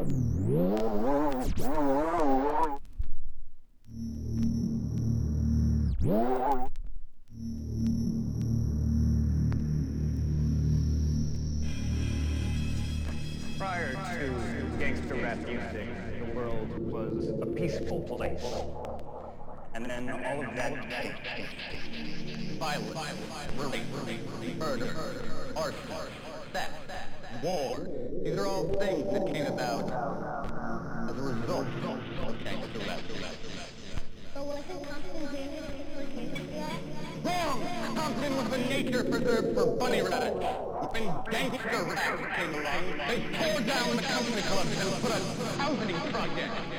Prior to gangster rap music, the world was a peaceful place. And then all of that violence, murder, arson, war. These are all things that came about as a result of gangster rap. But wasn't the location for that? Wrong! Compton was a nature preserve for bunny rabbits. When gangster rap came along, they tore down the country clubs and put up housing projects.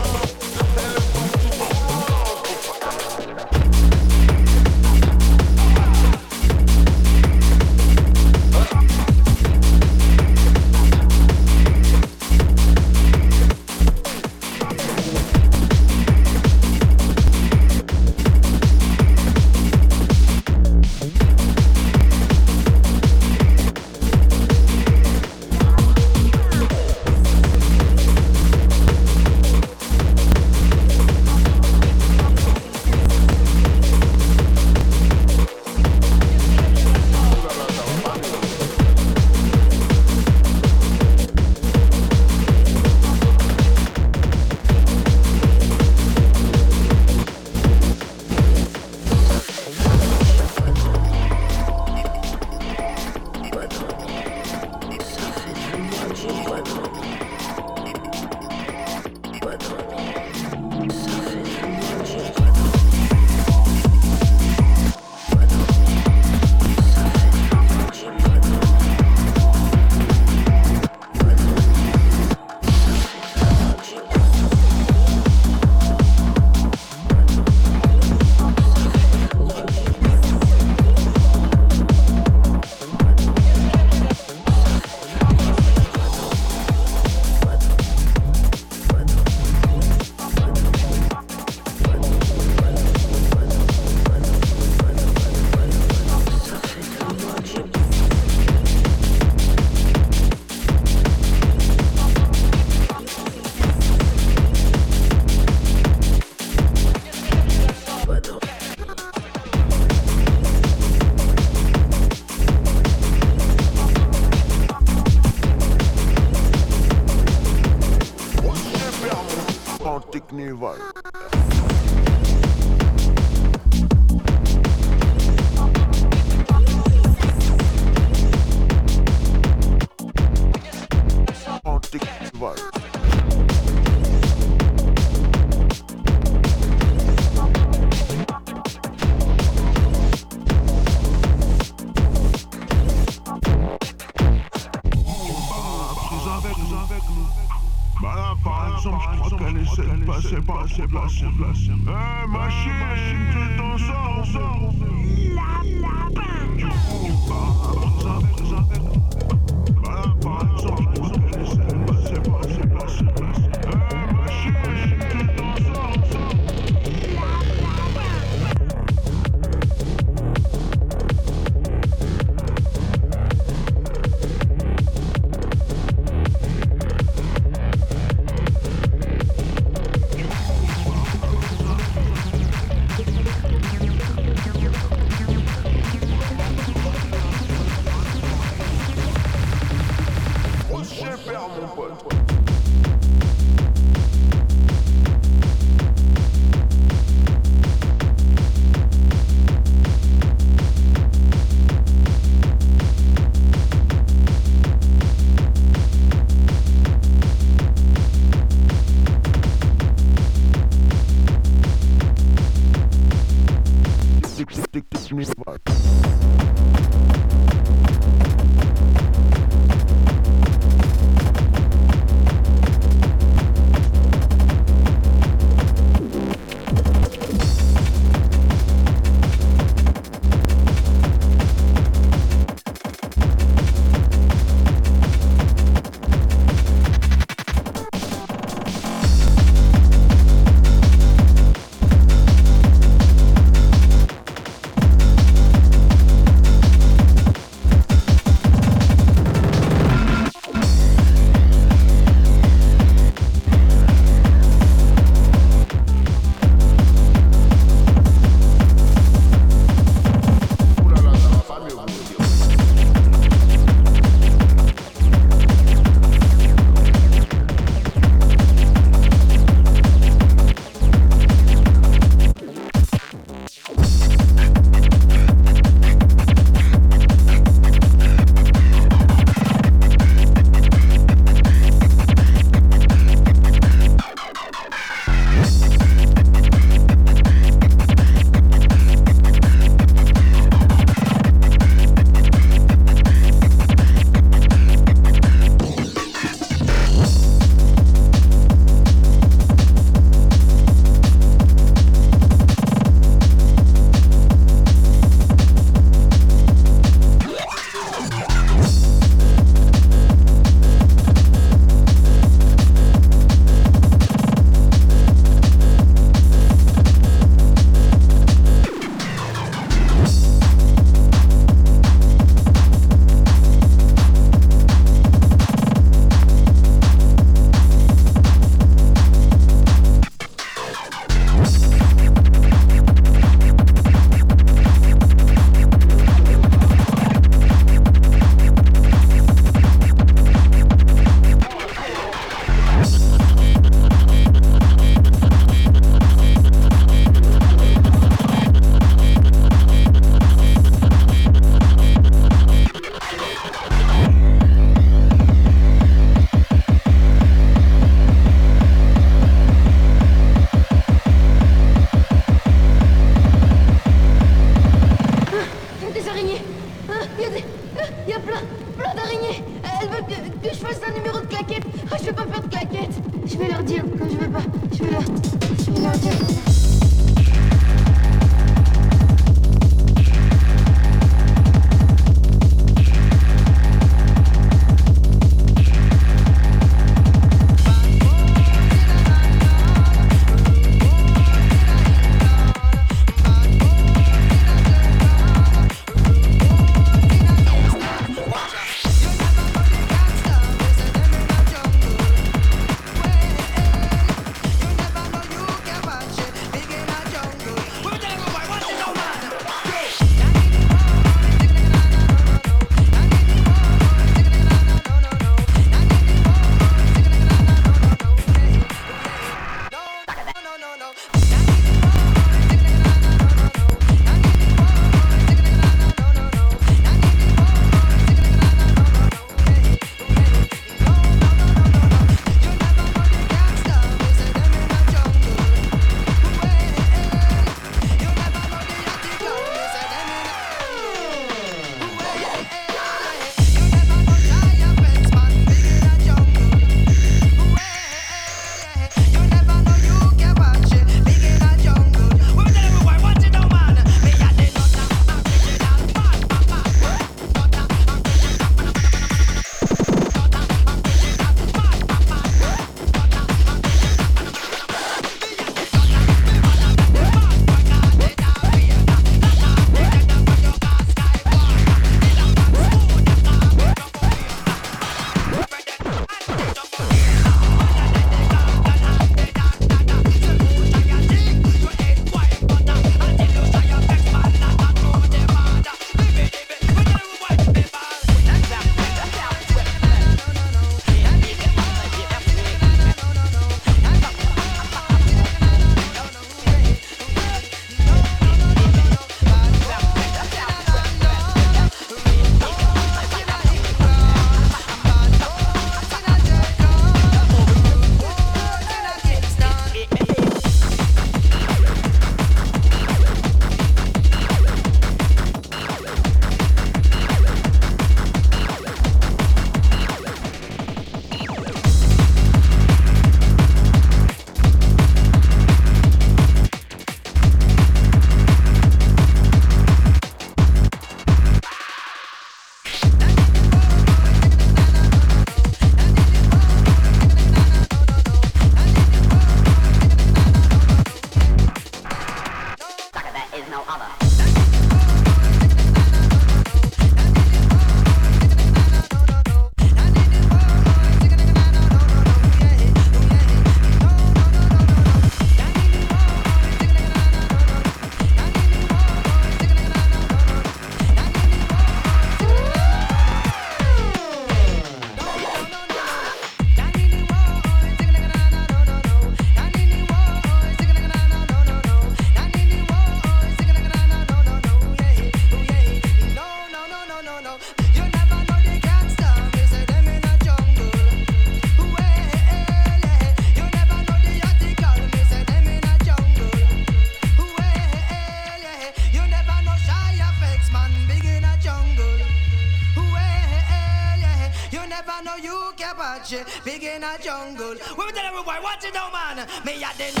Big in a jungle. We tell everybody, watch it now, man. Me a the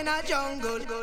in a jungle.